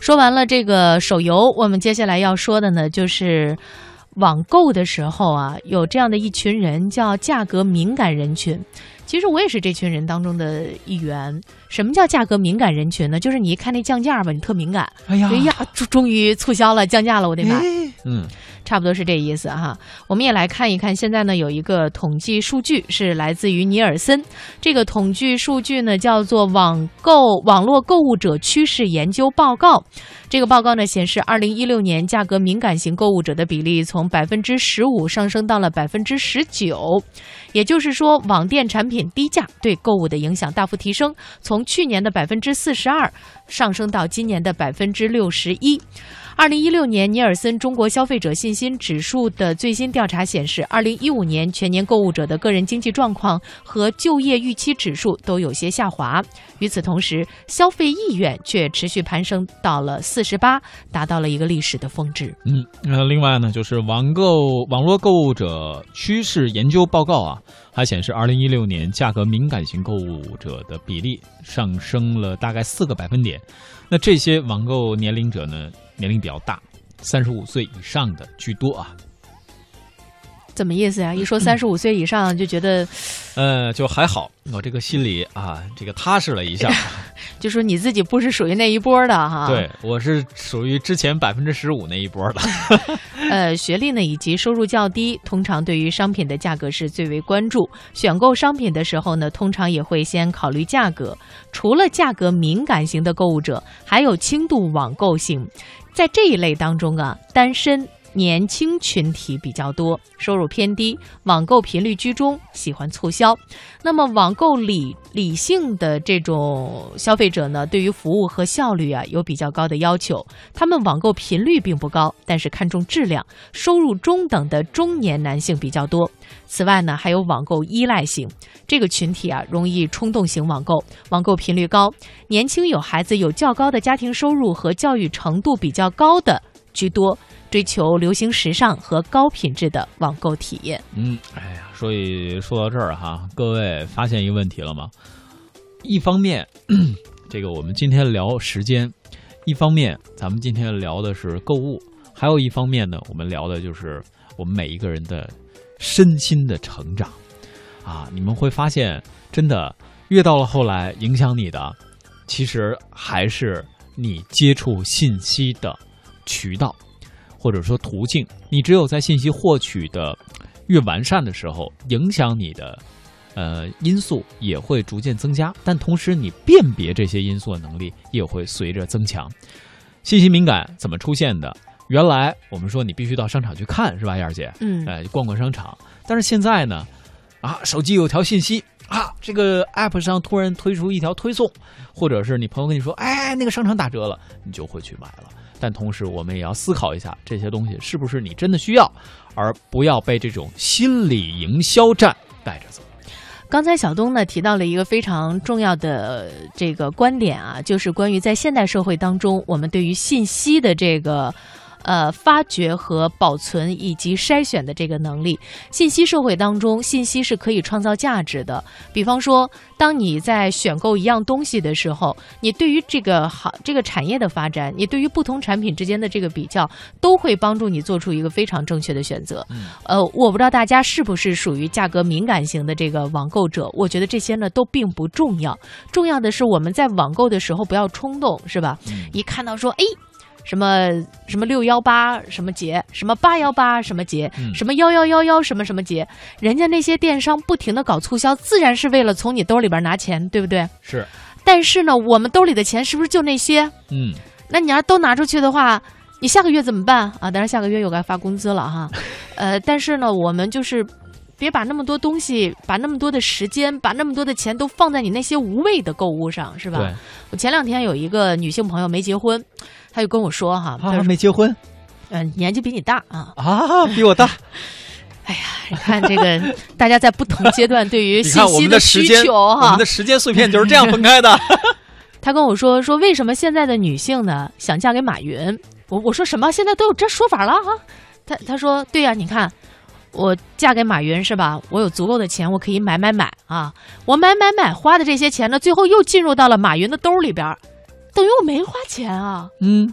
说完了这个手游，我们接下来要说的呢，就是网购的时候啊，有这样的一群人叫价格敏感人群。其实我也是这群人当中的一员。什么叫价格敏感人群呢？就是你一看那降价吧，你特敏感。哎呀哎呀，终终于促销了，降价了，我得买。哎嗯，差不多是这意思哈。我们也来看一看，现在呢有一个统计数据是来自于尼尔森，这个统计数据呢叫做网购网络购物者趋势研究报告。这个报告呢显示，二零一六年价格敏感型购物者的比例从百分之十五上升到了百分之十九，也就是说，网店产品品低价对购物的影响大幅提升，从去年的百分之四十二上升到今年的百分之六十一。二零一六年尼尔森中国消费者信心指数的最新调查显示，二零一五年全年购物者的个人经济状况和就业预期指数都有些下滑。与此同时，消费意愿却持续攀升到了四十八，达到了一个历史的峰值。嗯，那另外呢，就是网购网络购物者趋势研究报告啊，还显示，二零一六年价格敏感型购物者的比例上升了大概四个百分点。那这些网购年龄者呢，年龄比较大，三十五岁以上的居多啊。怎么意思呀？一说三十五岁以上就觉得，呃，就还好，我这个心里啊，这个踏实了一下。就说你自己不是属于那一波的哈。对，我是属于之前百分之十五那一波的。呃，学历呢以及收入较低，通常对于商品的价格是最为关注。选购商品的时候呢，通常也会先考虑价格。除了价格敏感型的购物者，还有轻度网购型。在这一类当中啊，单身。年轻群体比较多，收入偏低，网购频率居中，喜欢促销。那么，网购理理性的这种消费者呢，对于服务和效率啊有比较高的要求。他们网购频率并不高，但是看重质量。收入中等的中年男性比较多。此外呢，还有网购依赖型这个群体啊，容易冲动型网购，网购频率高。年轻有孩子、有较高的家庭收入和教育程度比较高的居多。追求流行时尚和高品质的网购体验。嗯，哎呀，所以说到这儿哈，各位发现一个问题了吗？一方面，这个我们今天聊时间；一方面，咱们今天聊的是购物；还有一方面呢，我们聊的就是我们每一个人的身心的成长。啊，你们会发现，真的越到了后来，影响你的，其实还是你接触信息的渠道。或者说途径，你只有在信息获取的越完善的时候，影响你的呃因素也会逐渐增加，但同时你辨别这些因素的能力也会随着增强。信息敏感怎么出现的？原来我们说你必须到商场去看，是吧，燕儿姐？嗯，哎，逛逛商场。但是现在呢，啊，手机有条信息啊，这个 app 上突然推出一条推送，或者是你朋友跟你说，哎，那个商场打折了，你就会去买了。但同时，我们也要思考一下这些东西是不是你真的需要，而不要被这种心理营销战带着走。刚才小东呢提到了一个非常重要的这个观点啊，就是关于在现代社会当中，我们对于信息的这个。呃，发掘和保存以及筛选的这个能力，信息社会当中，信息是可以创造价值的。比方说，当你在选购一样东西的时候，你对于这个行这个产业的发展，你对于不同产品之间的这个比较，都会帮助你做出一个非常正确的选择。呃，我不知道大家是不是属于价格敏感型的这个网购者，我觉得这些呢都并不重要，重要的是我们在网购的时候不要冲动，是吧？一看到说，哎。什么什么六幺八什么节，什么八幺八什么节，什么幺幺幺幺什么什么节，人家那些电商不停的搞促销，自然是为了从你兜里边拿钱，对不对？是。但是呢，我们兜里的钱是不是就那些？嗯。那你要都拿出去的话，你下个月怎么办啊？当然下个月又该发工资了哈。呃，但是呢，我们就是别把那么多东西，把那么多的时间，把那么多的钱都放在你那些无谓的购物上，是吧？对。我前两天有一个女性朋友没结婚。她就跟我说哈，她啊，没结婚，嗯，年纪比你大啊，啊，比我大。哎呀，你看这个，大家在不同阶段对于 信息的需求哈，我们的时间碎片就是这样分开的。他跟我说说，为什么现在的女性呢想嫁给马云？我我说什么？现在都有这说法了哈？他他说对呀，你看我嫁给马云是吧？我有足够的钱，我可以买买买啊！我买买买花的这些钱呢，最后又进入到了马云的兜里边。等于我没花钱啊。嗯，